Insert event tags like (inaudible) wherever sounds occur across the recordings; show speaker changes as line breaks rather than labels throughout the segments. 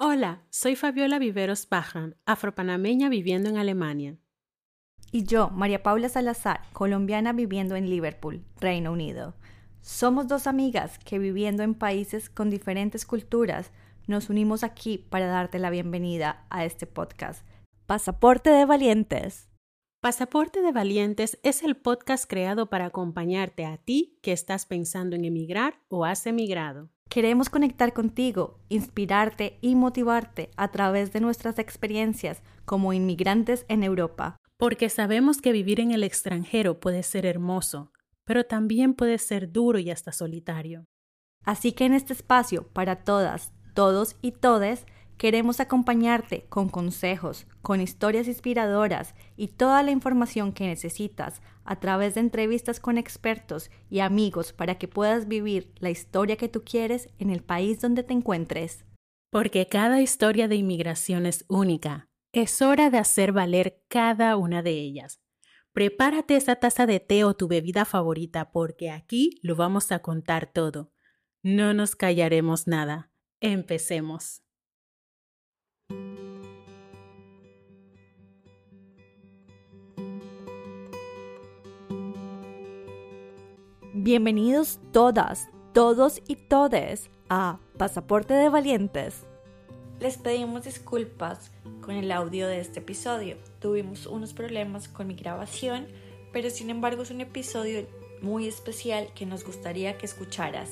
Hola, soy Fabiola Viveros Pajran, afropanameña viviendo en Alemania.
Y yo, María Paula Salazar, colombiana viviendo en Liverpool, Reino Unido. Somos dos amigas que viviendo en países con diferentes culturas nos unimos aquí para darte la bienvenida a este podcast. Pasaporte de Valientes.
Pasaporte de Valientes es el podcast creado para acompañarte a ti que estás pensando en emigrar o has emigrado.
Queremos conectar contigo, inspirarte y motivarte a través de nuestras experiencias como inmigrantes en Europa.
Porque sabemos que vivir en el extranjero puede ser hermoso, pero también puede ser duro y hasta solitario.
Así que en este espacio para todas, todos y todes, queremos acompañarte con consejos, con historias inspiradoras y toda la información que necesitas a través de entrevistas con expertos y amigos para que puedas vivir la historia que tú quieres en el país donde te encuentres.
Porque cada historia de inmigración es única. Es hora de hacer valer cada una de ellas. Prepárate esa taza de té o tu bebida favorita porque aquí lo vamos a contar todo. No nos callaremos nada. Empecemos.
Bienvenidos todas, todos y todes a Pasaporte de Valientes. Les pedimos disculpas con el audio de este episodio. Tuvimos unos problemas con mi grabación, pero sin embargo es un episodio muy especial que nos gustaría que escucharas.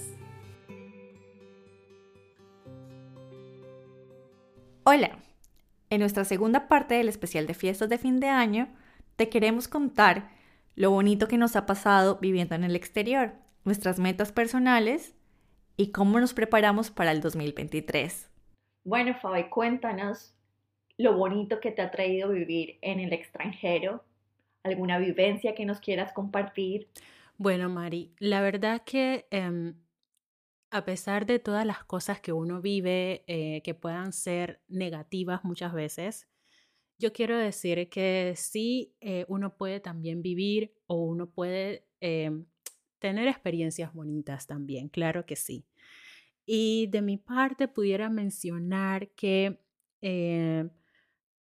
Hola, en nuestra segunda parte del especial de fiestas de fin de año, te queremos contar lo bonito que nos ha pasado viviendo en el exterior, nuestras metas personales y cómo nos preparamos para el 2023. Bueno, Fabi, cuéntanos lo bonito que te ha traído vivir en el extranjero, alguna vivencia que nos quieras compartir.
Bueno, Mari, la verdad que em, a pesar de todas las cosas que uno vive eh, que puedan ser negativas muchas veces, yo quiero decir que sí, eh, uno puede también vivir o uno puede em, tener experiencias bonitas también, claro que sí. Y de mi parte pudiera mencionar que eh,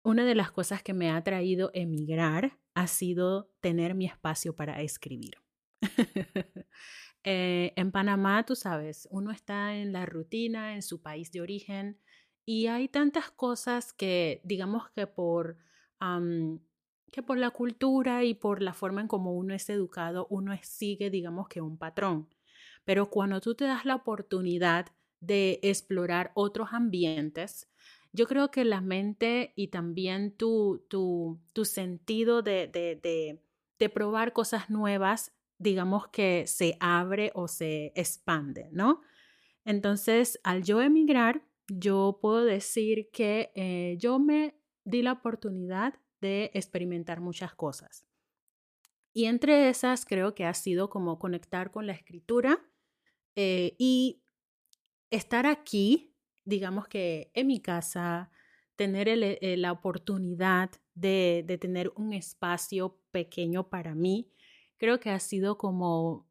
una de las cosas que me ha traído emigrar ha sido tener mi espacio para escribir. (laughs) Eh, en Panamá, tú sabes, uno está en la rutina, en su país de origen, y hay tantas cosas que, digamos que por, que por la cultura y por la forma en cómo uno es educado, uno sigue, digamos que un patrón. Pero cuando tú te das la oportunidad de explorar otros ambientes, yo creo que la mente y también tu, tu, tu sentido de, de, de, de probar cosas nuevas, digamos que se abre o se expande, ¿no? Entonces, al yo emigrar, yo puedo decir que eh, yo me di la oportunidad de experimentar muchas cosas. Y entre esas creo que ha sido como conectar con la escritura eh, y estar aquí, digamos que en mi casa, tener eh, la oportunidad de, de tener un espacio pequeño para mí, creo que ha sido como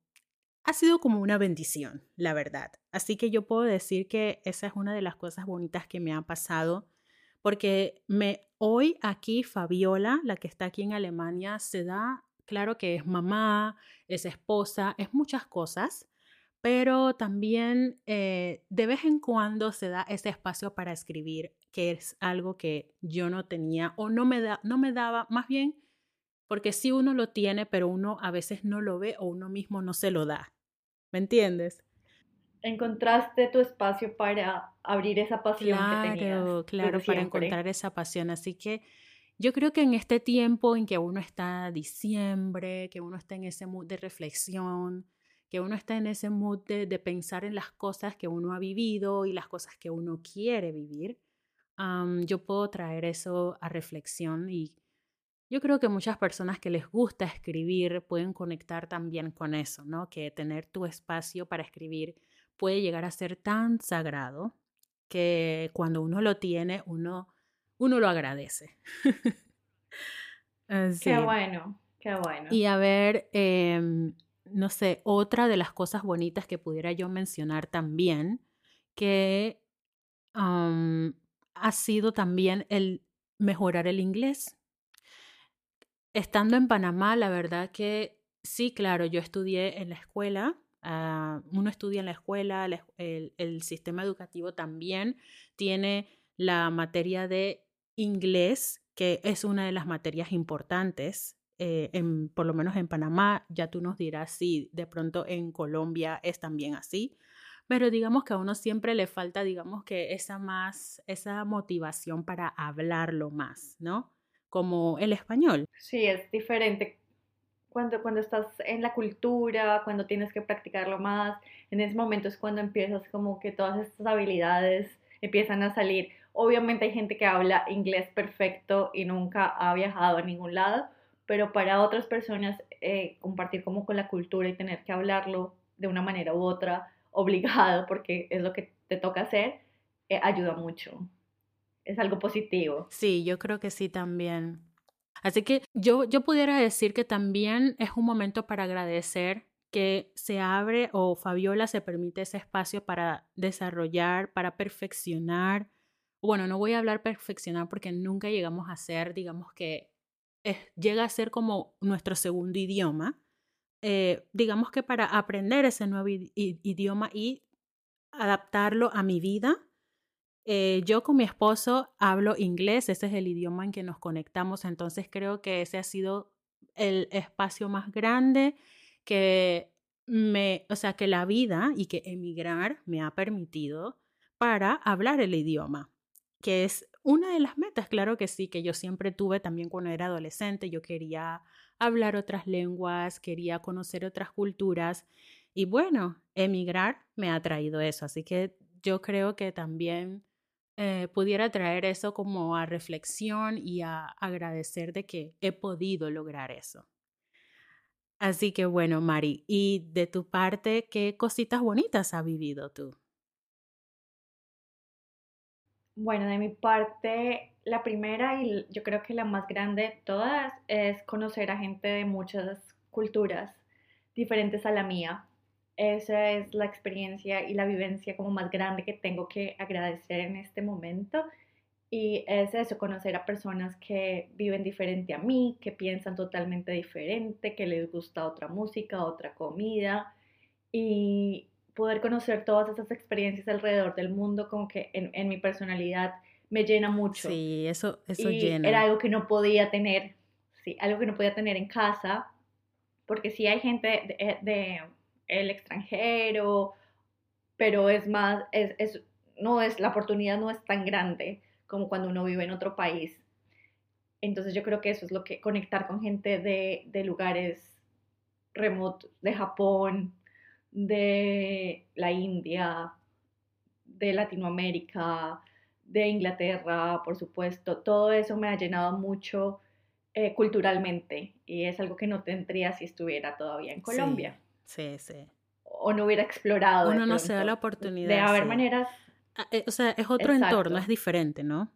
ha sido como una bendición, la verdad. Así que yo puedo decir que esa es una de las cosas bonitas que me ha pasado, porque me hoy aquí Fabiola, la que está aquí en Alemania, se da, claro que es mamá, es esposa, es muchas cosas, pero también eh, de vez en cuando se da ese espacio para escribir, que es algo que yo no tenía o no me, da, no me daba, más bien porque sí uno lo tiene, pero uno a veces no lo ve o uno mismo no se lo da. ¿Me entiendes?
Encontraste tu espacio para abrir esa pasión que tenías.
Claro, para encontrar esa pasión. Así que yo creo que en este tiempo en que uno está diciembre, que uno está en ese mood de reflexión, que uno está en ese mood de, pensar en las cosas que uno ha vivido y las cosas que uno quiere vivir, yo puedo traer eso a reflexión y yo creo que muchas personas que les gusta escribir pueden conectar también con eso, ¿no? Que tener tu espacio para escribir puede llegar a ser tan sagrado que cuando uno lo tiene, uno, uno lo agradece. (laughs)
Qué bueno, qué bueno.
Y a ver, em, no sé, otra de las cosas bonitas que pudiera yo mencionar también, que ha sido también el mejorar el inglés. Estando en Panamá, la verdad que sí, claro, yo estudié en la escuela, ah, uno estudia en la escuela, el, sistema educativo también tiene la materia de inglés, que es una de las materias importantes eh, por lo menos en Panamá, ya tú nos dirás si de pronto en Colombia es también así, pero digamos que a uno siempre le falta, digamos que esa más, esa motivación para hablarlo más, ¿no? Como el español.
Sí, es diferente cuando, cuando estás en la cultura, cuando tienes que practicarlo más, en ese momento es cuando empiezas como que todas estas habilidades empiezan a salir. Obviamente hay gente que habla inglés perfecto y nunca ha viajado a ningún lado, pero para otras personas eh, compartir como con la cultura y tener que hablarlo de una manera u otra, obligado, porque es lo que te toca hacer, eh, ayuda mucho. Es algo positivo.
Sí, yo creo que sí también. Así que yo, yo pudiera decir que también es un momento para agradecer que se abre o Fabiola se permite ese espacio para desarrollar, para perfeccionar. Bueno, no voy a hablar perfeccionar porque nunca llegamos a ser, digamos que llega a ser como nuestro segundo idioma, eh, digamos que para aprender ese nuevo idioma y adaptarlo a mi vida. Eh, yo con mi esposo hablo inglés, ese es el idioma en que nos conectamos, entonces creo que ese ha sido el espacio más grande que me, o sea, que la vida y que emigrar me ha permitido para hablar el idioma, que es una de las metas, claro que sí, que yo siempre tuve también cuando era adolescente, yo quería hablar otras lenguas, quería conocer otras culturas y bueno, emigrar me ha traído eso, así que yo creo que también eh, pudiera traer eso como a reflexión y a agradecer de que he podido lograr eso. Así que bueno, Mari, y de tu parte, ¿qué cositas bonitas has vivido tú?
Bueno, de mi parte, la primera y yo creo que la más grande de todas es conocer a gente de muchas culturas diferentes a la mía. Esa es la experiencia y la vivencia como más grande que tengo que agradecer en este momento. Y es eso, conocer a personas que viven diferente a mí, que piensan totalmente diferente, que les gusta otra música, otra comida. Y poder conocer todas esas experiencias alrededor del mundo, como que en, mi personalidad me llena mucho.
Sí, eso, eso
y
llena.
Era algo que no podía tener, sí, algo que no podía tener en casa, porque sí hay gente de, de el extranjero, pero es más, es, es, no es, la oportunidad no es tan grande como cuando uno vive en otro país. Entonces yo creo que eso es lo que conectar con gente de, de lugares remotos, de Japón, de la India, de Latinoamérica, de Inglaterra, por supuesto. Todo eso me ha llenado mucho eh, culturalmente y es algo que no tendría si estuviera todavía en Colombia.
Sí, sí.
O no hubiera explorado.
Uno no se da la oportunidad.
De haber maneras.
Ah, eh, o sea, es otro entorno, es diferente, ¿no?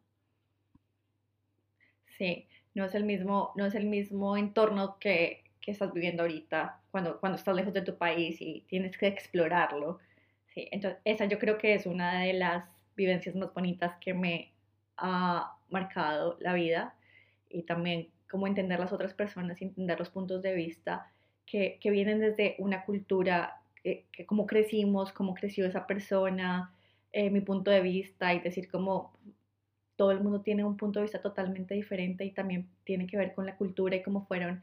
Sí, no es el mismo, no es el mismo entorno que, que estás viviendo ahorita, cuando, cuando estás lejos de tu país y tienes que explorarlo. Sí, entonces esa yo creo que es una de las vivencias más bonitas que me ha marcado la vida y también cómo entender las otras personas y entender los puntos de vista que, que vienen desde una cultura, que, cómo crecimos, cómo creció esa persona, eh, mi punto de vista y decir cómo todo el mundo tiene un punto de vista totalmente diferente y también tiene que ver con la cultura y cómo fueron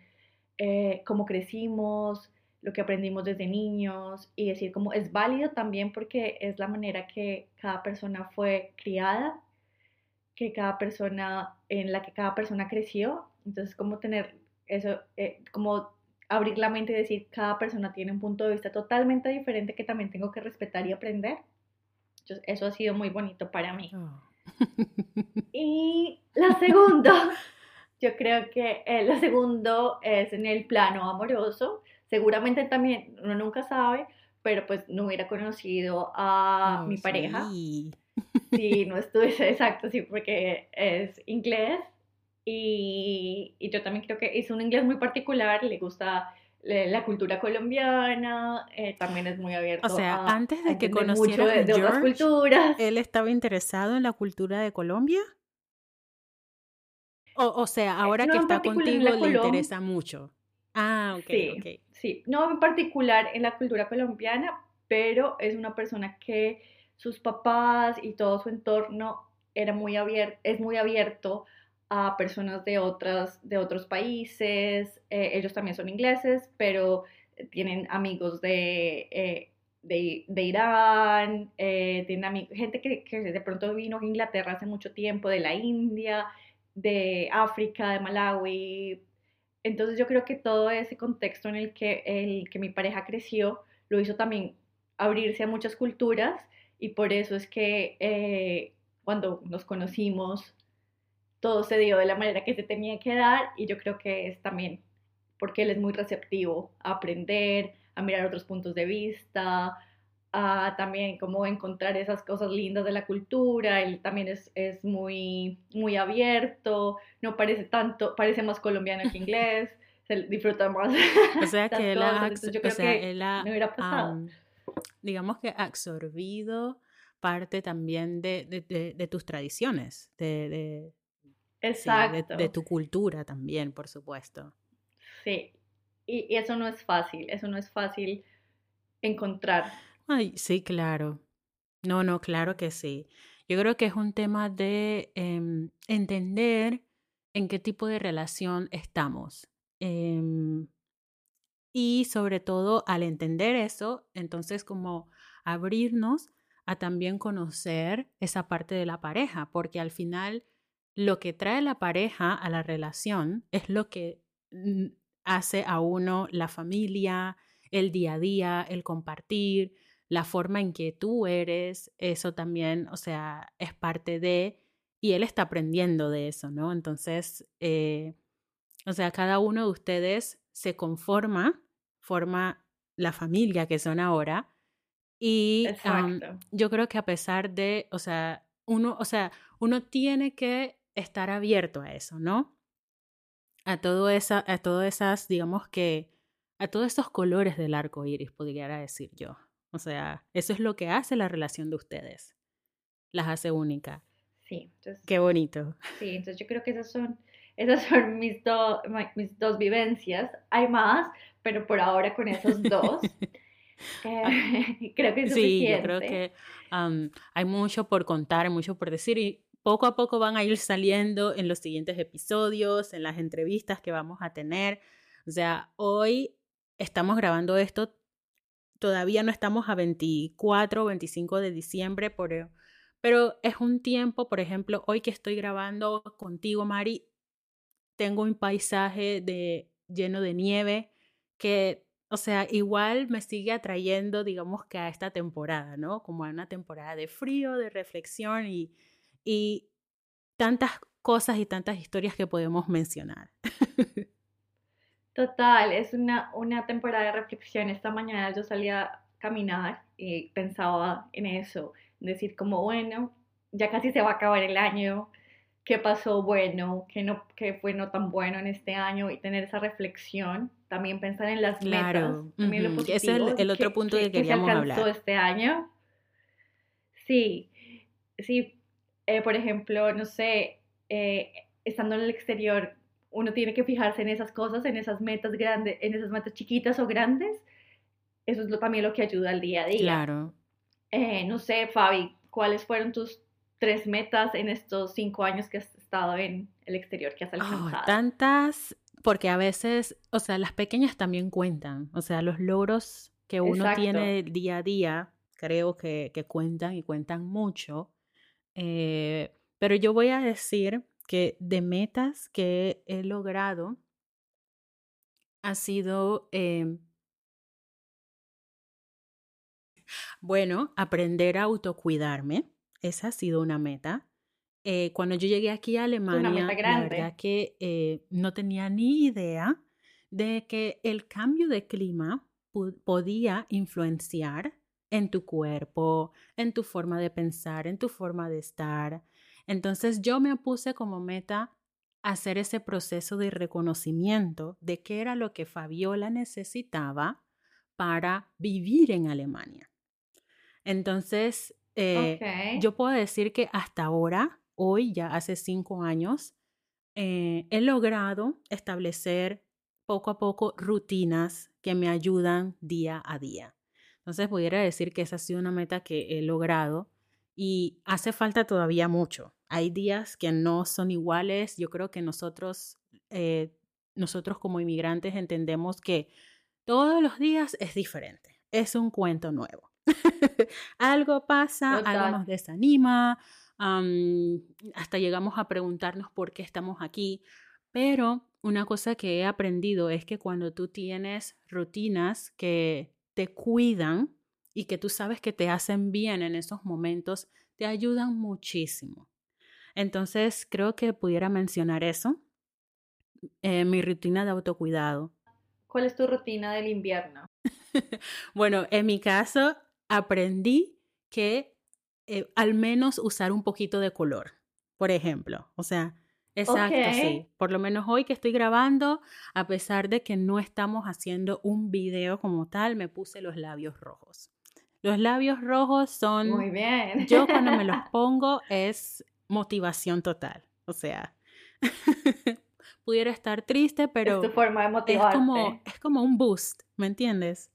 eh, cómo crecimos, lo que aprendimos desde niños y decir cómo es válido también porque es la manera que cada persona fue criada, que cada persona, en la que cada persona creció. Entonces, como tener eso, eh, como abrir la mente y decir, cada persona tiene un punto de vista totalmente diferente que también tengo que respetar y aprender. Entonces, eso ha sido muy bonito para mí. Oh. Y la segunda (laughs) Yo creo que eh, lo segundo es en el plano amoroso. Seguramente también uno nunca sabe, pero pues no hubiera conocido a oh, mi pareja. Sí. Si no estuviese exacto, sí, porque es inglés y, y, yo también creo que es un inglés muy particular, le gusta la cultura colombiana, eh, también es muy abierto.
O sea, antes de que conociera de, de otras culturas. ¿Él estaba interesado en la cultura de Colombia? O, o sea, ahora que está contigo le interesa mucho. Ah, ok,
sí, Sí, no en particular en la cultura colombiana, pero es una persona que sus papás y todo su entorno era muy abierto, es muy abierto a personas de, otras, de otros países. Eh, ellos también son ingleses, pero tienen amigos de, eh, de, Irán, eh, tienen gente que, que, de pronto vino a Inglaterra hace mucho tiempo, de la India, de África, de Malawi. Entonces yo creo que todo ese contexto en el que, el que mi pareja creció lo hizo también abrirse a muchas culturas y por eso es que cuando nos conocimos todo se dio de la manera que se tenía que dar y yo creo que es también porque él es muy receptivo a aprender, a mirar otros puntos de vista, a también como encontrar esas cosas lindas de la cultura, él también es, es muy, muy abierto, no parece tanto, parece más colombiano que inglés, (laughs) se disfruta más.
O sea que él ha, yo creo que él ha, digamos que absorbido parte también de, de, de tus tradiciones, de,
Exacto.
de, tu cultura también, por supuesto.
Sí, y, eso no es fácil, eso no es fácil encontrar.
Ay, sí, claro. No, no, claro que sí. Yo creo que es un tema de em, entender en qué tipo de relación estamos. Em, y sobre todo al entender eso, entonces como abrirnos a también conocer esa parte de la pareja, porque al final lo que trae la pareja a la relación es lo que mm, hace a uno la familia, el día a día, el compartir, la forma en que tú eres, eso también, o sea, es parte de, y él está aprendiendo de eso, ¿no? Entonces, eh, o sea, cada uno de ustedes se conforma, forma la familia que son ahora, y yo creo que a pesar de, o sea, uno, o sea, uno tiene que estar abierto a eso, ¿no? A todo esa, a todas esas, digamos que, a todos esos colores del arco iris, podría decir yo. O sea, eso es lo que hace la relación de ustedes. Las hace única.
Sí. Entonces,
Qué bonito.
Sí, entonces yo creo que esas son, esas son mis, mis dos vivencias. Hay más, pero por ahora con esos dos. (laughs) Eh, (laughs) creo que es
Sí, yo creo que hay mucho por contar, mucho por decir y poco a poco van a ir saliendo en los siguientes episodios, en las entrevistas que vamos a tener. O sea, hoy estamos grabando esto, todavía no estamos a 24 o 25 de diciembre, por, pero es un tiempo, por ejemplo, hoy que estoy grabando contigo, Mari, tengo un paisaje de, lleno de nieve que, o sea, igual me sigue atrayendo, digamos que a esta temporada, ¿no? Como a una temporada de frío, de reflexión y y tantas cosas y tantas historias que podemos mencionar. (laughs)
Total, es una, una temporada de reflexión. Esta mañana yo salía a caminar y pensaba en eso, decir como, bueno, ya casi se va a acabar el año, qué pasó bueno, qué, no, qué fue no tan bueno en este año y tener esa reflexión, también pensar en las metas, también lo
Ese es el, otro punto que, que queríamos que se hablar.
este año. Sí, sí, eh, por ejemplo, no sé, eh, estando en el exterior, uno tiene que fijarse en esas cosas, en esas metas grandes, en esas metas chiquitas o grandes. Eso es lo, también lo que ayuda al día a día.
Claro.
Eh, no sé, Fabi, ¿cuáles fueron tus tres metas en estos cinco años que has estado en el exterior, que has oh, alcanzado?
tantas, porque a veces, o sea, las pequeñas también cuentan. O sea, los logros que uno tiene día a día, creo que, que cuentan y cuentan mucho. Eh, pero yo voy a decir que de metas que he logrado ha sido, em bueno, aprender a autocuidarme. Esa ha sido una meta. Eh, cuando yo llegué aquí a Alemania, la verdad que eh, no tenía ni idea de que el cambio de clima podía influenciar en tu cuerpo, en tu forma de pensar, en tu forma de estar. Entonces yo me puse como meta hacer ese proceso de reconocimiento de qué era lo que Fabiola necesitaba para vivir en Alemania. Entonces, eh, yo puedo decir que hasta ahora, hoy ya hace cinco años, eh, he logrado establecer poco a poco rutinas que me ayudan día a día. Entonces, pudiera decir que esa ha sido una meta que he logrado y hace falta todavía mucho. Hay días que no son iguales. Yo creo que nosotros, eh, nosotros como inmigrantes entendemos que todos los días es diferente. Es un cuento nuevo. (laughs) algo pasa, algo nos desanima, hasta llegamos a preguntarnos por qué estamos aquí. Pero una cosa que he aprendido es que cuando tú tienes rutinas que te cuidan y que tú sabes que te hacen bien en esos momentos, te ayudan muchísimo. Entonces, creo que pudiera mencionar eso, eh, mi rutina de autocuidado.
¿Cuál es tu rutina del invierno? (laughs)
bueno, en mi caso, aprendí que eh, al menos usar un poquito de color, por ejemplo. O sea, exacto, sí. Por lo menos hoy que estoy grabando, a pesar de que no estamos haciendo un video como tal, me puse los labios rojos. Los labios rojos son...
Muy bien.
Yo cuando me los (laughs) pongo es motivación total. O sea, (laughs) pudiera estar triste, pero...
Es tu forma de motivarte.
Es como, es como un boost, ¿me entiendes?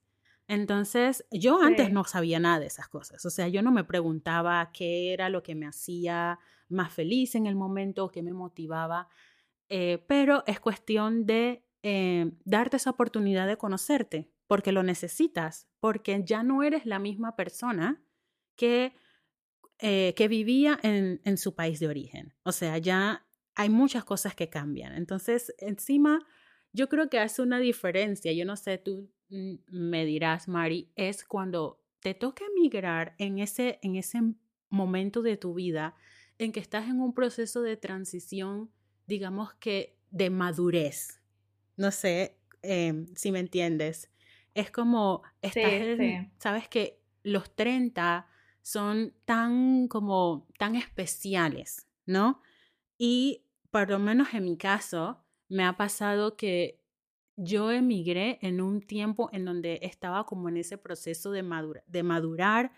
Entonces, yo antes no sabía nada de esas cosas. O sea, yo no me preguntaba qué era lo que me hacía más feliz en el momento, qué me motivaba. Eh, pero es cuestión de eh, darte esa oportunidad de conocerte, porque lo necesitas, porque ya no eres la misma persona que, eh, que vivía en, en su país de origen. O sea, ya hay muchas cosas que cambian. Entonces, encima, yo creo que hace una diferencia. Yo no sé, tú mm, me dirás, Mari, es cuando te toca emigrar en ese, en ese momento de tu vida en que estás en un proceso de transición, digamos que de madurez. No sé em, si me entiendes. Es como, sabes que los 30 son tan como, tan especiales, ¿no? Y por lo menos en mi caso, me ha pasado que yo emigré en un tiempo en donde estaba como en ese proceso de, de madurar,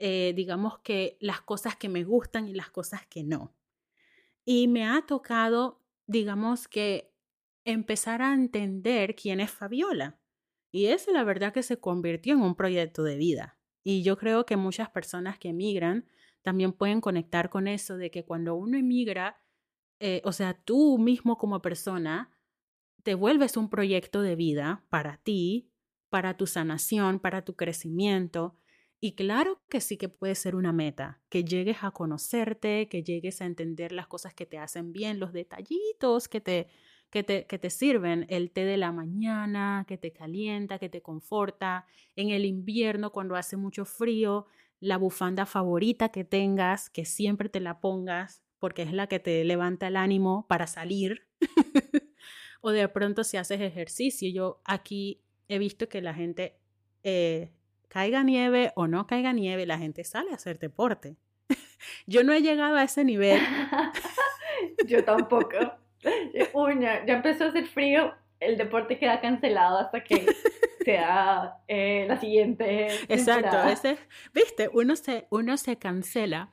eh, digamos que las cosas que me gustan y las cosas que no. Y me ha tocado, digamos que, empezar a entender quién es Fabiola. Y eso la verdad que se convirtió en un proyecto de vida. Y yo creo que muchas personas que emigran también pueden conectar con eso de que cuando uno emigra, eh, o sea, tú mismo como persona, te vuelves un proyecto de vida para ti, para tu sanación, para tu crecimiento. Y claro que sí que puede ser una meta, que llegues a conocerte, que llegues a entender las cosas que te hacen bien, los detallitos que te, que te, que te sirven, el té de la mañana, que te calienta, que te conforta, en el invierno cuando hace mucho frío, la bufanda favorita que tengas, que siempre te la pongas, porque es la que te levanta el ánimo para salir. (laughs) o de pronto si haces ejercicio, yo aquí he visto que la gente, eh, caiga nieve o no caiga nieve, la gente sale a hacer deporte. (laughs) yo no he llegado a ese nivel. (laughs)
yo tampoco. (laughs) Uña, ya empezó a hacer frío, el deporte queda cancelado hasta que sea eh, la siguiente.
Exacto, ese, viste, uno se, uno se cancela,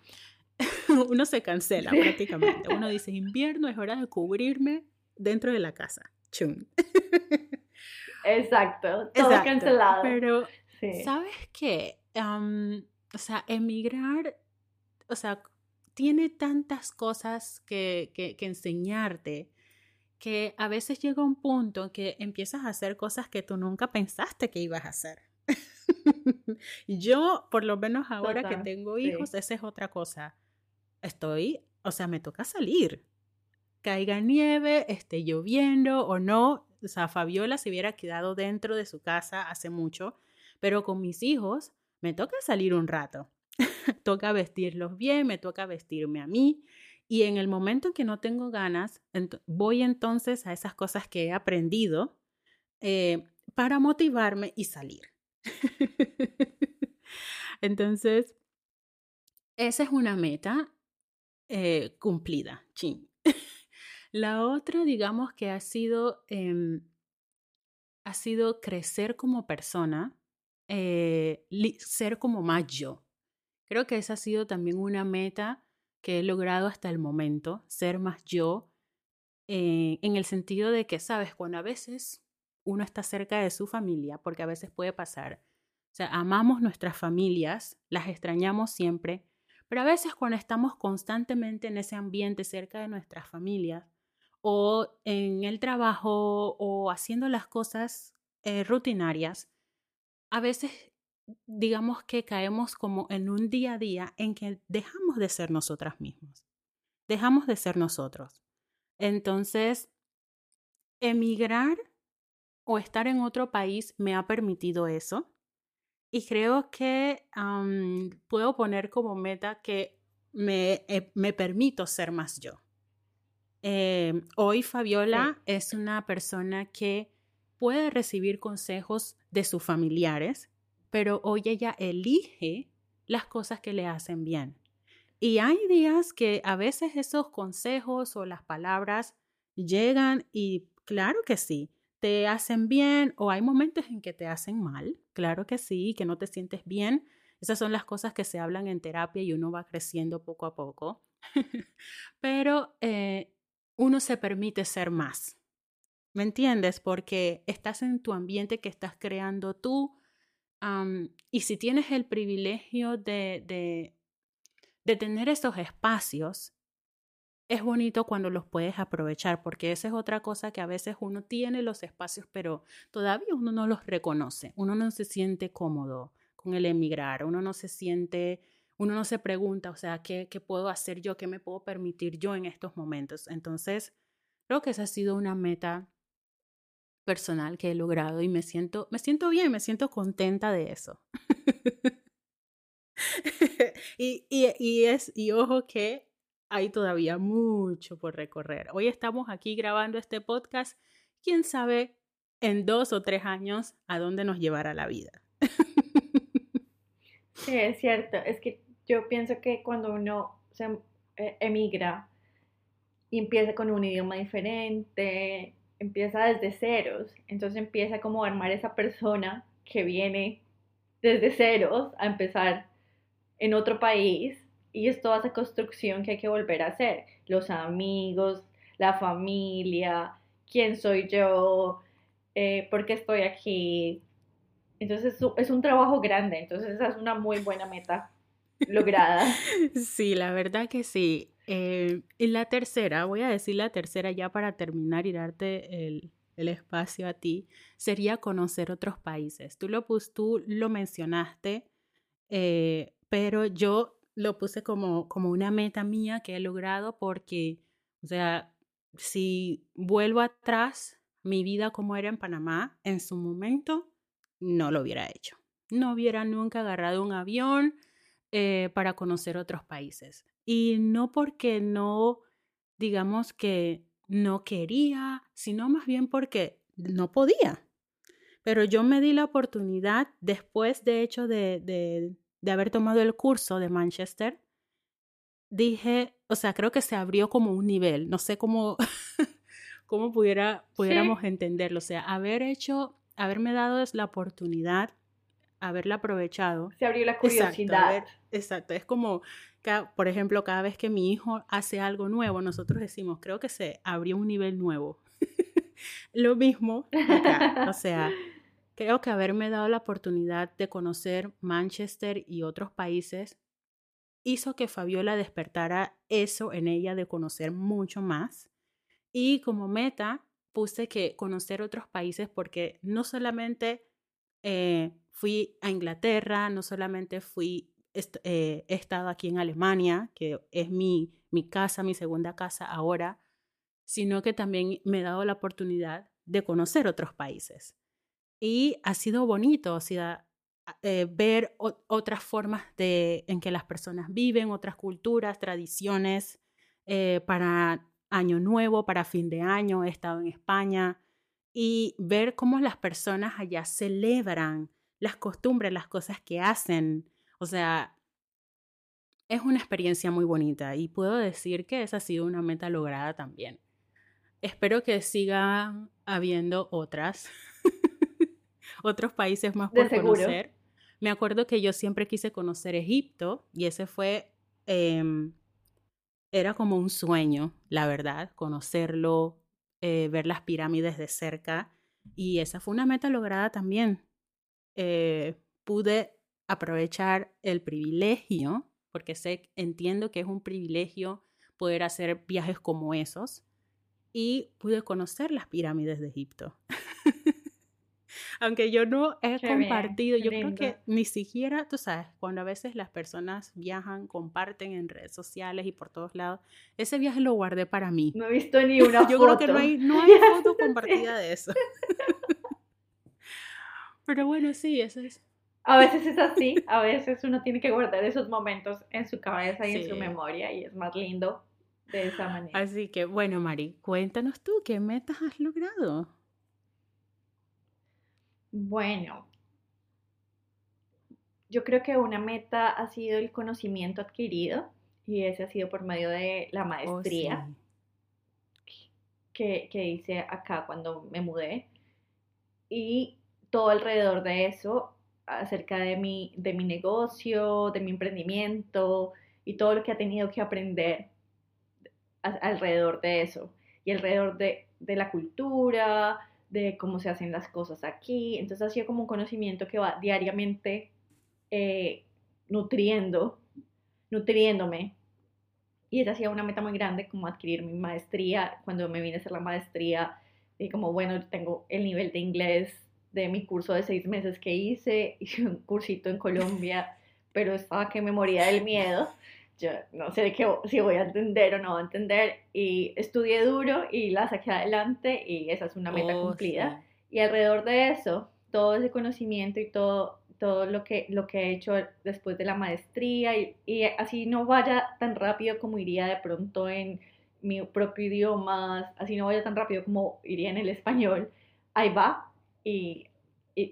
uno se cancela prácticamente. Uno dice, invierno es hora de cubrirme dentro de la casa. Chum.
Exacto, todo cancelado.
Pero, ¿sabes qué? o sea, emigrar, o sea, tiene tantas cosas que, que, enseñarte que a veces llega un punto en que empiezas a hacer cosas que tú nunca pensaste que ibas a hacer. (laughs) Yo, por lo menos ahora que tengo hijos, esa es otra cosa. Estoy, o sea, me toca salir. Caiga nieve, esté lloviendo o no. O sea, Fabiola se hubiera quedado dentro de su casa hace mucho, pero con mis hijos me toca salir un rato. (laughs) toca vestirlos bien, me toca vestirme a mí. Y en el momento en que no tengo ganas, voy entonces a esas cosas que he aprendido eh, para motivarme y salir. (laughs) entonces, esa es una meta eh, cumplida, (laughs) La otra, digamos que ha sido, em, ha sido crecer como persona, eh, ser como más yo. Creo que esa ha sido también una meta que he logrado hasta el momento, ser más yo, eh, en el sentido de que, sabes, cuando a veces uno está cerca de su familia, porque a veces puede pasar, o sea, amamos nuestras familias, las extrañamos siempre, pero a veces cuando estamos constantemente en ese ambiente cerca de nuestras familias, o en el trabajo, o haciendo las cosas eh, rutinarias, a veces digamos que caemos como en un día a día en que dejamos de ser nosotras mismas, dejamos de ser nosotros. Entonces, emigrar o estar en otro país me ha permitido eso. Y creo que puedo poner como meta que me, eh, me permito ser más yo. Eh, hoy Fabiola es una persona que puede recibir consejos de sus familiares, pero hoy ella elige las cosas que le hacen bien. Y hay días que a veces esos consejos o las palabras llegan y claro que sí, te hacen bien o hay momentos en que te hacen mal, claro que sí, que no te sientes bien. Esas son las cosas que se hablan en terapia y uno va creciendo poco a poco. (laughs) Pero eh, uno se permite ser más. ¿Me entiendes? Porque estás en tu ambiente que estás creando tú. y si tienes el privilegio de, de, de tener esos espacios, es bonito cuando los puedes aprovechar, porque esa es otra cosa que a veces uno tiene los espacios, pero todavía uno no los reconoce, uno no se siente cómodo con el emigrar, uno no se siente, uno no se pregunta, o sea, ¿qué, qué puedo hacer yo? ¿Qué me puedo permitir yo en estos momentos? Entonces, creo que esa ha sido una meta personal que he logrado y me siento, me siento bien, me siento contenta de eso. (laughs) y, y, y, es, y ojo que hay todavía mucho por recorrer. Hoy estamos aquí grabando este podcast. ¿Quién sabe en dos o tres años a dónde nos llevará la vida? (laughs)
Sí, es cierto. Es que yo pienso que cuando uno se eh, emigra y empieza con un idioma diferente, empieza desde ceros, entonces empieza como armar esa persona que viene desde ceros a empezar en otro país y es toda esa construcción que hay que volver a hacer. Los amigos, la familia, quién soy yo, eh, por qué estoy aquí. Entonces es un trabajo grande, entonces esa es una muy buena meta lograda. (laughs)
Sí, la verdad que sí. Eh, y la tercera, voy a decir la tercera ya para terminar y darte el, el espacio a ti, sería conocer otros países. Tú lo, tú lo mencionaste, eh, pero yo lo puse como, como una meta mía que he logrado porque, o sea, si vuelvo atrás, mi vida como era en Panamá, en su momento, no lo hubiera hecho. No hubiera nunca agarrado un avión eh, para conocer otros países. Y no porque no, digamos que no quería, sino más bien porque no podía. Pero yo me di la oportunidad después, de hecho, de, de haber tomado el curso de Manchester, dije, o sea, creo que se abrió como un nivel, no sé cómo, (laughs) cómo pudiera, pudiéramos entenderlo, o sea, haber hecho, haberme dado la oportunidad, haberla aprovechado.
Se abrió la curiosidad.
Exacto, es como, por ejemplo, cada vez que mi hijo hace algo nuevo, nosotros decimos, creo que se abrió un nivel nuevo. (laughs) Lo mismo o (laughs) sea, Creo que haberme dado la oportunidad de conocer Manchester y otros países hizo que Fabiola despertara eso en ella de conocer mucho más. Y como meta puse que conocer otros países porque no solamente eh, fui a Inglaterra, no solamente fui, eh, he estado aquí en Alemania, que es mi, mi casa, mi segunda casa ahora, sino que también me he dado la oportunidad de conocer otros países. Y ha sido bonito, o sea, eh, ver otras formas de, en que las personas viven, otras culturas, tradiciones. Eh, para Año Nuevo, para fin de año, he estado en España y ver cómo las personas allá celebran las costumbres, las cosas que hacen. O sea, es una experiencia muy bonita y puedo decir que esa ha sido una meta lograda también. espero que siga habiendo otras, (laughs) otros países más por conocer. Me acuerdo que yo siempre quise conocer Egipto y ese fue, em, era como un sueño, la verdad, conocerlo, eh, ver las pirámides de cerca y esa fue una meta lograda también. Eh, pude aprovechar el privilegio, porque sé, entiendo que es un privilegio poder hacer viajes como esos, y pude conocer las pirámides de Egipto. (laughs) Aunque yo no he compartido, yo creo que ni siquiera, tú sabes, cuando a veces las personas viajan, comparten en redes sociales y por todos lados, ese viaje lo guardé para mí.
No he visto ni una foto.
Yo creo que no hay, no (laughs) hay foto compartida de eso. (laughs) Pero bueno, sí, eso es.
A veces es así, a veces uno tiene que guardar esos momentos en su cabeza y en su memoria y es más lindo de esa manera.
Así que bueno, Mari, cuéntanos tú, ¿qué metas has logrado?
Bueno, yo creo que una meta ha sido el conocimiento adquirido y ese ha sido por medio de la oh, maestría que, que hice acá cuando me mudé. Y todo alrededor de eso, acerca de mi, de mi negocio, de mi emprendimiento y todo lo que ha tenido que aprender alrededor de eso y alrededor de, de la cultura, de cómo se hacen las cosas aquí. Entonces ha sido como un conocimiento que va diariamente eh, nutriendo, nutriéndome. Y esa ha sido una meta muy grande, como adquirir mi maestría. Cuando me vine a hacer la maestría, y como, bueno, tengo el nivel de inglés de mi curso de seis meses que hice, (laughs) hice un cursito en Colombia, pero estaba que me moría del miedo. Yo no sé qué, si voy a entender o no voy a entender. Y estudié duro y la saqué adelante y esa es una meta oh, cumplida. Y alrededor de eso, todo ese conocimiento y todo, todo lo, que, lo que he hecho después de la maestría y, y así no vaya tan rápido como iría de pronto en mi propio idioma, así no vaya tan rápido como iría en el español, ahí va, y,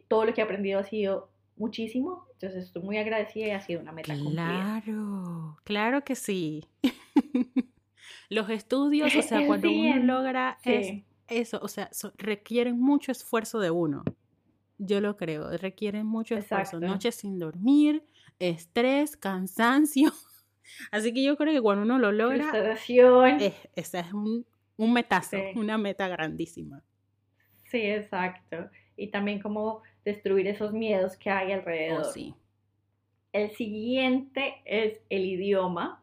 todo lo que he aprendido ha sido muchísimo, entonces estoy muy agradecida y ha sido una meta
cumplida. Claro, claro que sí. (laughs) Los estudios, o sea, (laughs) cuando uno logra eso, o sea, requieren mucho esfuerzo de uno. Yo lo creo, requieren mucho esfuerzo. Noches sin dormir, estrés, cansancio. (laughs) Así que yo creo que cuando uno lo logra, es, esa es un, un metazo, una meta grandísima.
Sí, exacto y también cómo destruir esos miedos que hay alrededor.
sí.
El siguiente es el idioma.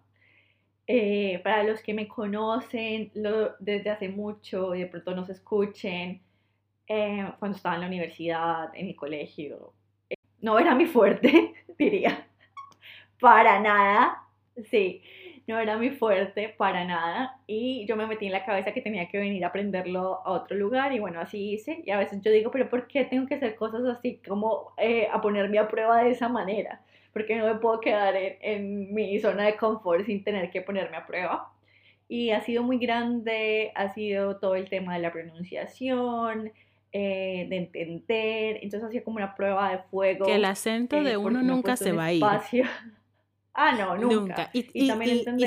Eh, para los que me conocen desde hace mucho y de pronto nos escuchen, eh, cuando estaba en la universidad, en mi colegio, eh, no era mi fuerte, (laughs) diría. Para nada, sí no era muy fuerte para nada y yo me metí en la cabeza que tenía que venir a aprenderlo a otro lugar y bueno, así hice y a veces yo digo, pero ¿por qué tengo que hacer cosas así como eh, a ponerme a prueba de esa manera? Porque no me puedo quedar en, mi zona de confort sin tener que ponerme a prueba. Y ha sido muy grande, ha sido todo el tema de la pronunciación, eh, de entender, entonces ha sido como una prueba de fuego.
Que el acento eh, de uno nunca se va a ir.
Ah, no, nunca.
Y,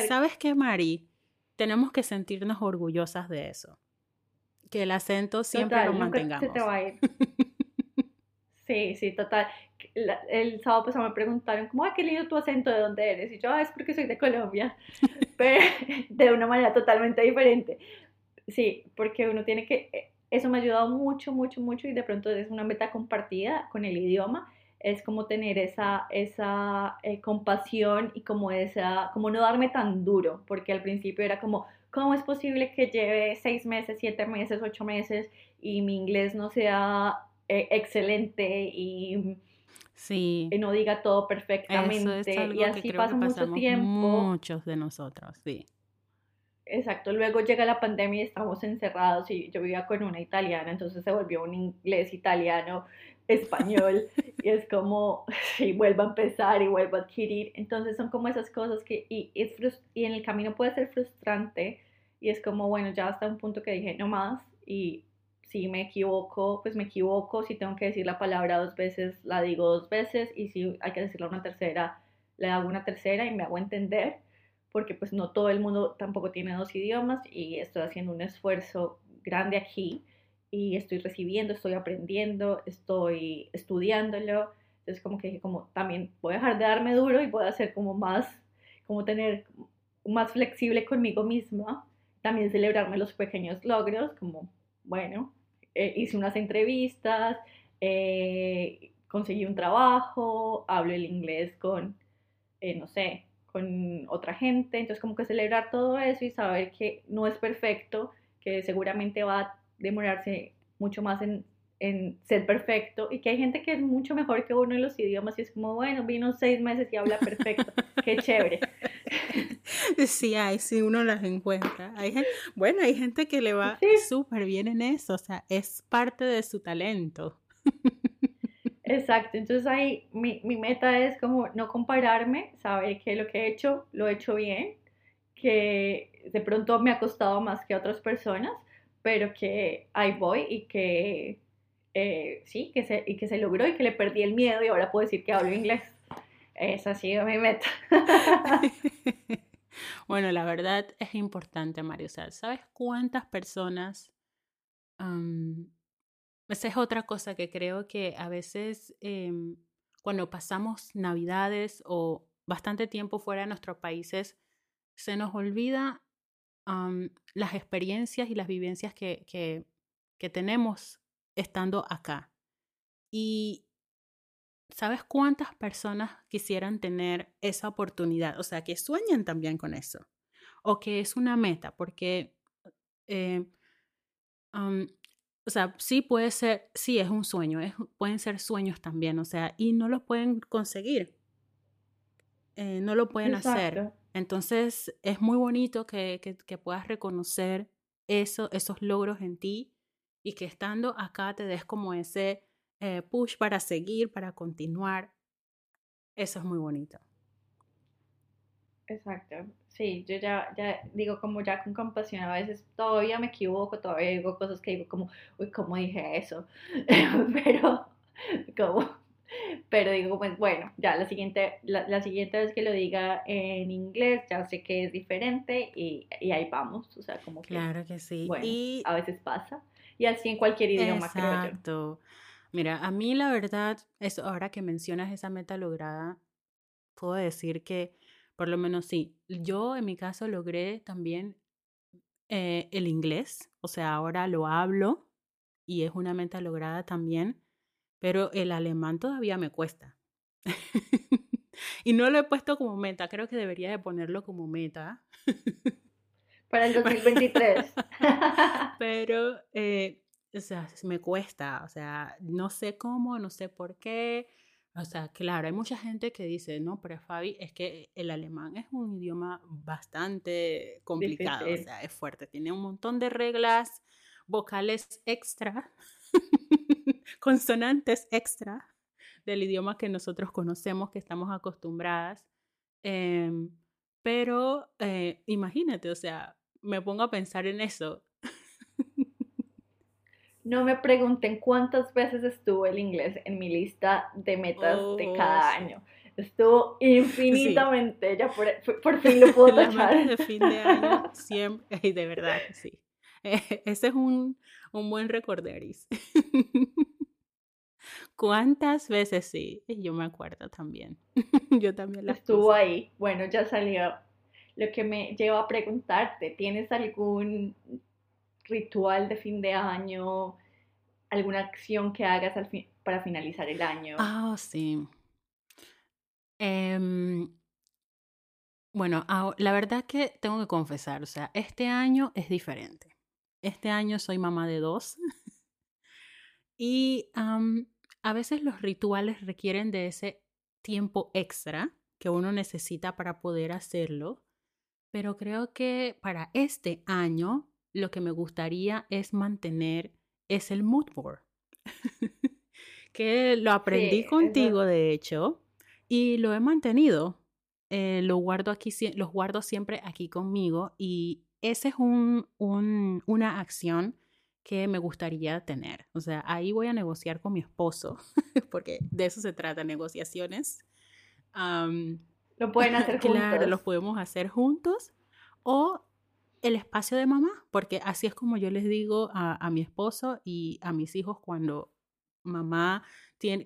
sabes qué, Mari, tenemos que sentirnos orgullosas de eso. Que el acento siempre lo mantengamos. (laughs)
sí, sí, total. el sábado pasado me preguntaron, ¿cómo, ah, qué lindo tu acento, ¿de dónde eres? Y yo, ah, es porque soy de Colombia. (laughs) Pero (laughs) de una manera totalmente diferente. Sí, porque uno tiene que, eh, eso me ha ayudado mucho, mucho, mucho y de pronto es una meta compartida con el idioma es como tener esa, esa eh, compasión y como esa, como no darme tan duro, porque al principio era como, ¿cómo es posible que lleve seis meses, siete meses, ocho meses y mi inglés no sea eh, excelente y,
sí.
no diga todo perfectamente? y así pasa mucho tiempo.
Muchos de nosotros, sí.
Exacto, luego llega la pandemia y estamos encerrados y yo vivía con una italiana, entonces se volvió un inglés italiano español (laughs) y es como, (laughs) y vuelvo a empezar y vuelvo a adquirir. Entonces son como esas cosas que, y, es y en el camino puede ser frustrante y es como, bueno, ya hasta un punto que dije, no más, y si me equivoco, pues me equivoco, si tengo que decir la palabra dos veces, la digo dos veces, y si hay que decirla una tercera, le hago una tercera y me hago entender, porque pues no todo el mundo tampoco tiene dos idiomas y estoy haciendo un esfuerzo grande aquí y estoy recibiendo, estoy aprendiendo, estoy estudiándolo. Entonces como que como también voy a dejar de darme duro y voy a ser como más, como tener más flexible conmigo misma. También celebrarme los pequeños logros, como, bueno, eh, hice unas entrevistas, eh, conseguí un trabajo, hablo el inglés con, eh, no sé, con otra gente. Entonces como que celebrar todo eso y saber que no es perfecto, que seguramente va a demorarse mucho más en, en ser perfecto y que hay gente que es mucho mejor que uno en los idiomas y es como, bueno, vino seis meses y habla perfecto, (laughs) qué chévere.
Sí, hay, sí, uno las encuentra. Hay bueno, hay gente que le va súper bien en eso, o sea, es parte de su talento.
Exacto, entonces ahí mi, mi meta es como no compararme, saber que lo que he hecho lo he hecho bien, que de pronto me ha costado más que otras personas, pero que ahí voy y que eh, sí, que se, y que se logró y que le perdí el miedo y ahora puedo decir que hablo inglés. Esa ha sido mi meta. (laughs)
bueno, la verdad es importante, Mario. ¿sabes cuántas personas... esa es otra cosa que creo que a veces em, cuando pasamos navidades o bastante tiempo fuera de nuestros países, se nos olvida las experiencias y las vivencias que, que, tenemos estando acá. Y ¿sabes cuántas personas quisieran tener esa oportunidad? O sea, que sueñan también con eso. O que es una meta, porque, eh, o sea, sí puede ser, sí es un sueño, es, pueden ser sueños también, o sea, y no lo pueden conseguir. Eh, no lo pueden hacer. Entonces, es muy bonito que, que, puedas reconocer eso, esos logros en ti y que estando acá te des como ese eh, push para seguir, para continuar. Eso es muy bonito.
Exacto. Sí, yo ya, ya digo como ya con compasión, a veces todavía me equivoco, todavía digo cosas que digo como, uy, ¿cómo dije eso? (laughs) pero, como, (laughs) pero digo, pues bueno, ya la siguiente, la, siguiente vez que lo diga en inglés, ya sé que es diferente y, y ahí vamos, o sea, como que...
Claro que sí.
Bueno, y... a veces pasa y así en cualquier idioma,
Exacto. Mira, a mí la verdad, eso, ahora que mencionas esa meta lograda, puedo decir que, por lo menos sí, yo en mi caso logré también eh, el inglés, o sea, ahora lo hablo y es una meta lograda también, pero el alemán todavía me cuesta. (laughs) y no lo he puesto como meta, creo que debería de ponerlo como meta. (laughs)
Para el 2023. (laughs)
Pero, eh, o sea, me cuesta, o sea, no sé cómo, no sé por qué. O sea, claro, hay mucha gente que dice, no, pero Fabi, es que el alemán es un idioma bastante complicado, o sea, es fuerte, tiene un montón de reglas, vocales extra, (laughs) consonantes extra del idioma que nosotros conocemos, que estamos acostumbradas. Em, pero eh, imagínate, o sea, me pongo a pensar en eso.
No me pregunten cuántas veces estuvo el inglés en mi lista de metas de cada oh, año. Estuvo infinitamente, ya por, por, fin lo puedo (laughs) tachar.
de fin de año (laughs) siempre, de verdad, sí. Ese es un, un buen recorderis. ¿Cuántas veces sí? Yo me acuerdo también. (laughs) Yo también la
Estuvo ahí. Bueno, ya salió lo que me lleva a preguntarte, ¿tienes algún ritual de fin de año, alguna acción que hagas al para finalizar el año?
Ah, sí. Em, bueno, la verdad que tengo que confesar, o sea, este año es diferente. Este año soy mamá de dos (laughs) y a veces los rituales requieren de ese tiempo extra que uno necesita para poder hacerlo pero creo que para este año lo que me gustaría es mantener es el mood board, (laughs) que lo aprendí contigo de hecho y lo he mantenido. Eh, lo guardo aquí, los guardo siempre aquí conmigo y esa es un, un, una acción que me gustaría tener. O sea, ahí voy a negociar con mi esposo, (laughs) porque de eso se trata, negociaciones.
Lo pueden (laughs) hacer juntos.
Claro, los podemos hacer juntos. O el espacio de mamá, porque así es como yo les digo a, mi esposo y a mis hijos cuando mamá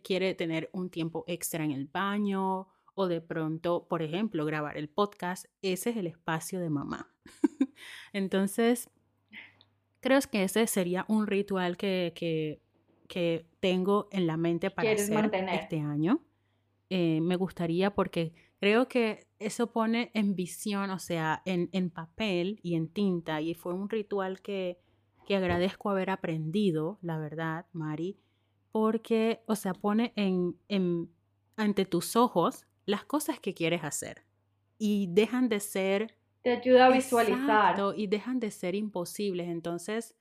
quiere tener un tiempo extra en el baño o de pronto, por ejemplo, grabar el podcast, ese es el espacio de mamá. (laughs) Entonces, creo que ese sería un ritual que, que, que tengo en la mente para hacer este año. Eh, me gustaría porque creo que eso pone en visión, o sea, en, en papel y en tinta, y fue un ritual que, que agradezco haber aprendido, la verdad, Mari, porque, o sea, pone en, en, ante tus ojos las cosas que quieres hacer y dejan de ser...
Te ayuda a visualizar.
y dejan de ser imposibles. Entonces,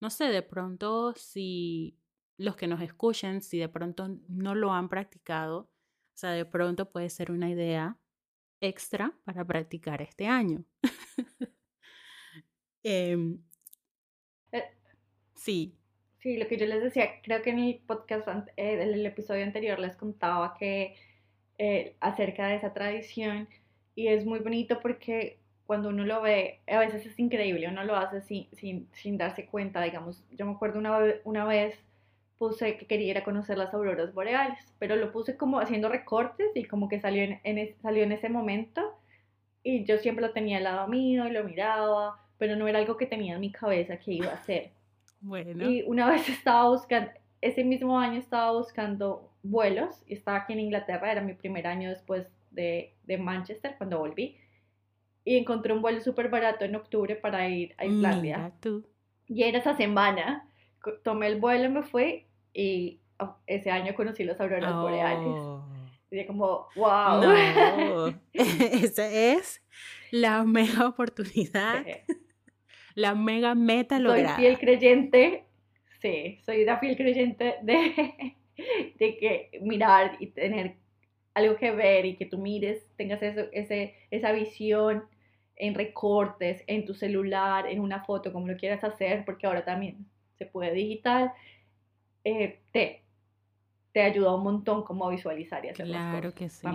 no sé, de pronto si los que nos escuchen, si de pronto no lo han practicado, o sea, de pronto puede ser una idea extra para practicar este año. (laughs) Em,
eh,
sí.
Sí, lo que yo les decía, creo que en el podcast, eh, el episodio anterior les contaba que eh, acerca de esa tradición y es muy bonito porque cuando uno lo ve, a veces es increíble, uno lo hace sin, sin, sin darse cuenta, digamos, yo me acuerdo una, una vez puse que quería ir a conocer las auroras boreales, pero lo puse como haciendo recortes y como que salió en, salió en ese momento y yo siempre lo tenía al lado mío y lo miraba, pero no era algo que tenía en mi cabeza que iba a hacer.
Bueno.
Y una vez estaba buscando, ese mismo año estaba buscando vuelos y estaba aquí en Inglaterra, era mi primer año después de, de Manchester cuando volví y encontré un vuelo súper barato en octubre para ir a Islandia. Y era esa semana, tomé el vuelo, me fui y oh, ese año conocí las auroras boreales. Oh. Y como, wow.
No. (laughs) (laughs) Esa es la mega oportunidad, la mega meta lograda.
Soy fiel creyente Sí, soy una fiel creyente de, (laughs) de que mirar y tener algo que ver y que tú mires, tengas eso, ese, esa visión en recortes, en tu celular, en una foto, como lo quieras hacer, porque ahora también se puede digital, eh, te, te ayuda un montón como a visualizar y hacer
claro que sí.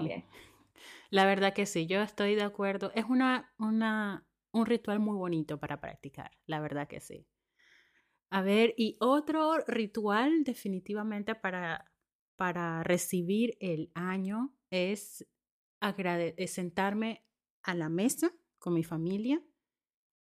La verdad que sí, yo estoy de acuerdo. Es una, una, un ritual muy bonito para practicar, la verdad que sí. A ver, y otro ritual definitivamente para, para recibir el año es, sentarme a la mesa con mi familia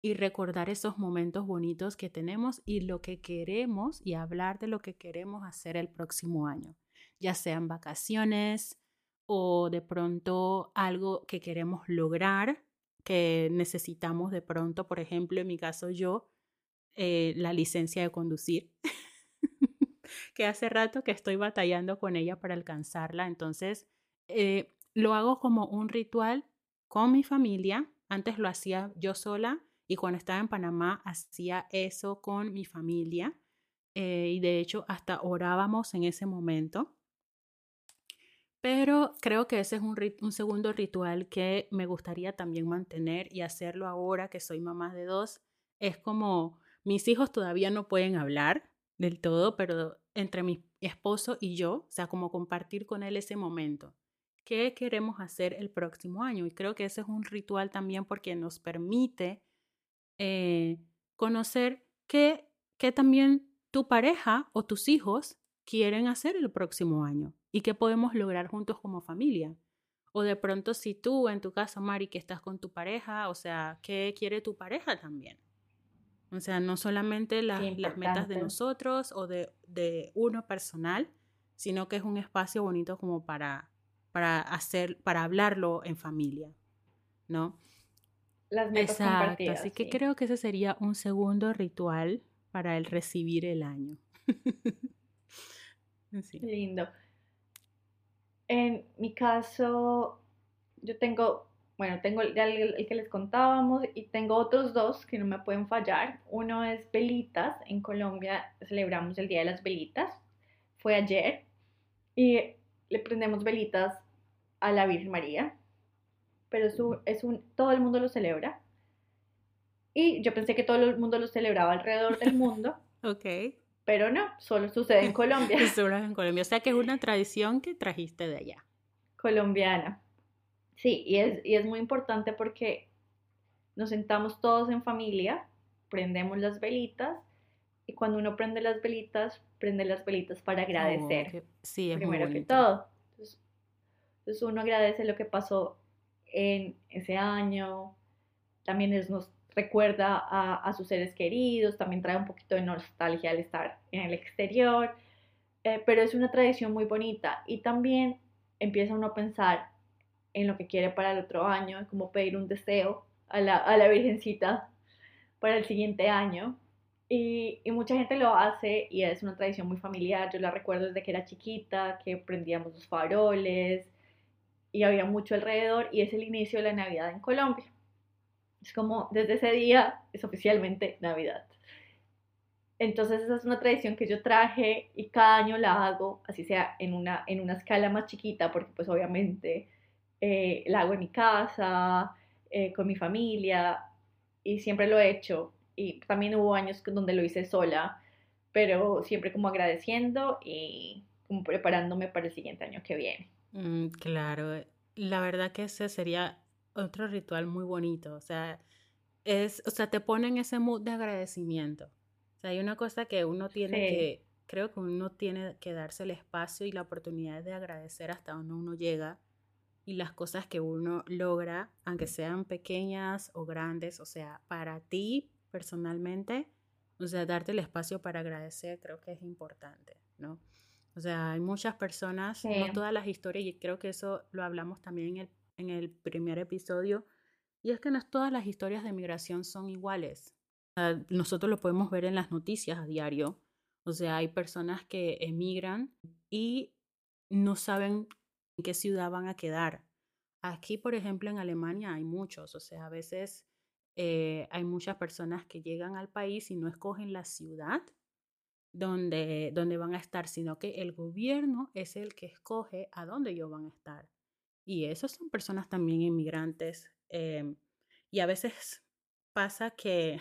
y recordar esos momentos bonitos que tenemos y lo que queremos y hablar de lo que queremos hacer el próximo año, ya sean vacaciones o de pronto algo que queremos lograr, que necesitamos de pronto, por ejemplo, en mi caso yo, eh, la licencia de conducir, (laughs) que hace rato que estoy batallando con ella para alcanzarla. Entonces, eh, lo hago como un ritual con mi familia. Antes lo hacía yo sola y cuando estaba en Panamá hacía eso con mi familia. Eh, y de hecho hasta orábamos en ese momento. Pero creo que ese es un, un, segundo ritual que me gustaría también mantener y hacerlo ahora que soy mamá de dos. Es como mis hijos todavía no pueden hablar del todo, pero entre mi esposo y yo, o sea, como compartir con él ese momento. ¿Qué queremos hacer el próximo año? Y creo que ese es un ritual también porque nos permite eh, conocer qué, qué también tu pareja o tus hijos quieren hacer el próximo año y qué podemos lograr juntos como familia. O de pronto si tú en tu casa, Mari, que estás con tu pareja, o sea, ¿qué quiere tu pareja también? O sea, no solamente las metas de nosotros o de, de, uno personal, sino que es un espacio bonito como para, para hacer, para hablarlo en familia, ¿no?
Las metas Exacto,
así que creo que ese sería un segundo ritual para el recibir el año. (laughs)
Lindo. En mi caso, yo tengo bueno, tengo el, que les contábamos y tengo otros dos que no me pueden fallar. Uno es velitas. En Colombia celebramos el Día de las Velitas. Fue ayer y le prendemos velitas a la Virgen María. Pero es un, es un, todo el mundo lo celebra. Y yo pensé que todo el mundo lo celebraba alrededor del (laughs) mundo.
ok.
Pero no, solo sucede en Colombia. (laughs)
solo en Colombia. O sea que es una tradición que trajiste de allá.
Colombiana. Sí, y es, y es muy importante porque nos sentamos todos en familia, prendemos las velitas y cuando uno prende las velitas, prende las velitas para agradecer.
sí, es
primero que todo. Entonces, uno agradece lo que pasó en ese año, también nos recuerda a, sus seres queridos, también trae un poquito de nostalgia al estar en el exterior, eh, pero es una tradición muy bonita y también empieza uno a pensar en lo que quiere para el otro año, como pedir un deseo a la, a la Virgencita para el siguiente año. Y, y, mucha gente lo hace y es una tradición muy familiar. Yo la recuerdo desde que era chiquita, que prendíamos los faroles y había mucho alrededor y es el inicio de la Navidad en Colombia. Es como desde ese día es oficialmente Navidad. Entonces esa es una tradición que yo traje y cada año la hago, así sea en una, en una escala más chiquita, porque pues obviamente eh, la hago en mi casa, eh, con mi familia, y siempre lo he hecho. Y también hubo años donde lo hice sola, pero siempre como agradeciendo y como preparándome para el siguiente año que viene.
Mm, claro, la verdad que ese sería otro ritual muy bonito, o sea, es, o sea, te pone en ese mood de agradecimiento. O sea, hay una cosa que uno tiene que, creo que uno tiene que darse el espacio y la oportunidad de agradecer hasta donde uno llega y las cosas que uno logra, aunque sean pequeñas o grandes, o sea, para ti personalmente, o sea, darte el espacio para agradecer creo que es importante, ¿no? O sea, hay muchas personas, no todas las historias, y creo que eso lo hablamos también en el, en el primer episodio, y es que no todas las historias de migración son iguales. nosotros lo podemos ver en las noticias a diario. O sea, hay personas que emigran y no saben en qué ciudad van a quedar. Aquí, por ejemplo, en Alemania hay muchos, o sea, a veces eh, hay muchas personas que llegan al país y no escogen la ciudad donde, donde van a estar, sino que el gobierno es el que escoge a dónde ellos van a estar. Y esos son personas también inmigrantes. Em, y a veces pasa que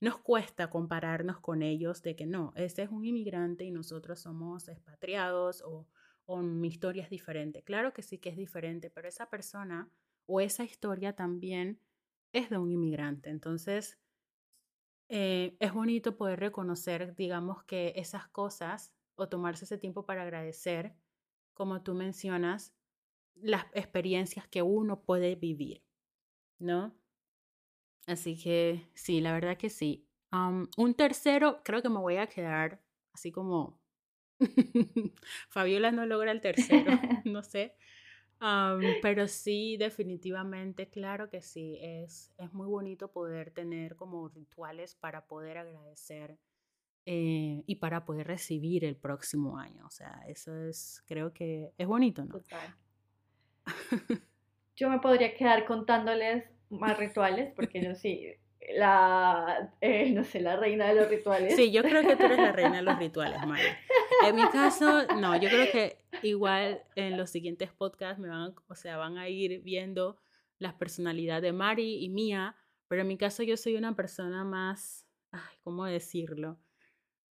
nos cuesta compararnos con ellos de que no, este es un inmigrante y nosotros somos expatriados o o mi historia es diferente. Claro que sí que es diferente, pero esa persona o esa historia también es de un inmigrante. Entonces, eh, es bonito poder reconocer, digamos, que esas cosas o tomarse ese tiempo para agradecer, como tú mencionas, las experiencias que uno puede vivir, ¿no? Así que sí, la verdad que sí. un tercero, creo que me voy a quedar así como (laughs) Fabiola no logra el tercero, (laughs) no sé. Pero sí, definitivamente, claro que sí, es, es muy bonito poder tener como rituales para poder agradecer eh, y para poder recibir el próximo año. O sea, eso es, creo que es bonito, ¿no? (laughs)
Yo me podría quedar contándoles más rituales, porque yo sí, la, eh, no sé, la reina de los rituales.
Sí, yo creo que tú eres la reina de los (laughs) rituales, Maya. En mi caso, no, yo creo que igual en los siguientes podcasts me van, o sea, van a ir viendo las personalidades de Mari y mía, pero en mi caso yo soy una persona más, ay, ¿cómo decirlo?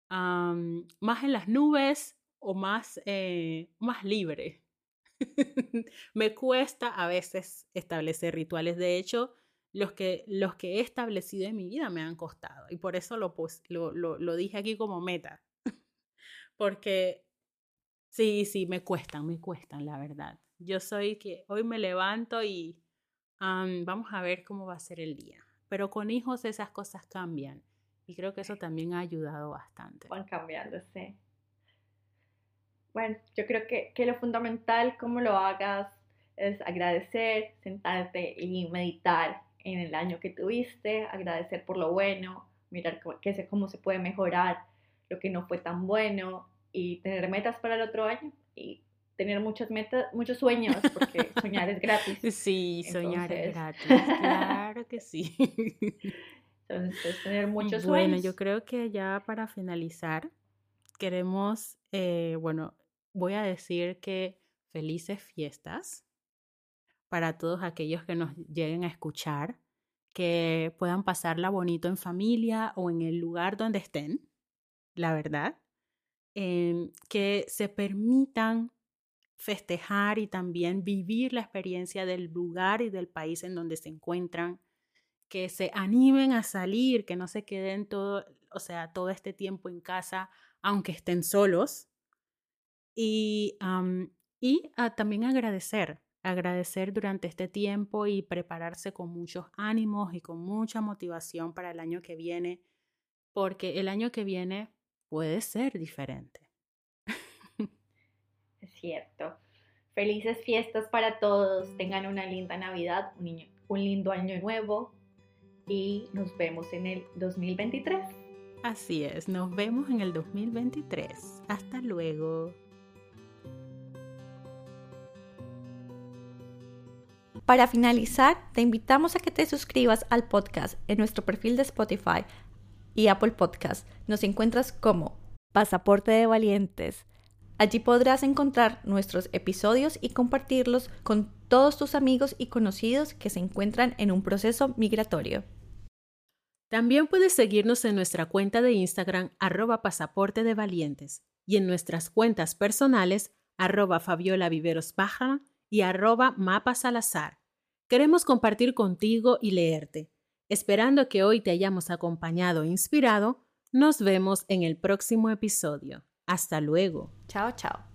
más en las nubes o más, eh, más libre. (laughs) me cuesta a veces establecer rituales. De hecho, los que, los que he establecido en mi vida me han costado. Y por eso lo, lo, lo, lo dije aquí como meta. (laughs) Porque sí, sí, me cuestan, me cuestan, la verdad. Yo soy que hoy me levanto y vamos a ver cómo va a ser el día. Pero con hijos esas cosas cambian. Y creo que eso también ha ayudado bastante.
Van cambiando, sí. Bueno, yo creo que, que lo fundamental, como lo hagas, es agradecer, sentarte y meditar en el año que tuviste, agradecer por lo bueno, mirar cómo, cómo se puede mejorar lo que no fue tan bueno y tener metas para el otro año y tener muchas metas, muchos sueños, porque (laughs) soñar es gratis.
Sí, soñar es gratis, claro que sí. (laughs)
Entonces, tener muchos sueños.
Bueno, yo creo que ya para finalizar, queremos, eh, bueno, voy a decir que felices fiestas para todos aquellos que nos lleguen a escuchar, que puedan pasarla bonito en familia o en el lugar donde estén, la verdad, em, que se permitan festejar y también vivir la experiencia del lugar y del país en donde se encuentran, que se animen a salir, que no se queden todo, o sea, todo este tiempo en casa, aunque estén solos. Y, y también agradecer, agradecer durante este tiempo y prepararse con muchos ánimos y con mucha motivación para el año que viene, porque el año que viene puede ser diferente.
Es cierto. Felices fiestas para todos, tengan una linda Navidad, un, un lindo año nuevo y nos vemos en el 2023.
Así es, nos vemos en el 2023. Hasta luego.
Para finalizar, te invitamos a que te suscribas al podcast en nuestro perfil de Spotify y Apple Podcast. Nos encuentras como Pasaporte de Valientes. Allí podrás encontrar nuestros episodios y compartirlos con todos tus amigos y conocidos que se encuentran en un proceso migratorio.
También puedes seguirnos en nuestra cuenta de Instagram arroba pasaporte de valientes y en nuestras cuentas personales arroba Fabiola Viveros y arroba Mapa Salazar. Queremos compartir contigo y leerte. Esperando que hoy te hayamos acompañado e inspirado, nos vemos en el próximo episodio. Hasta luego.
Chao, chao.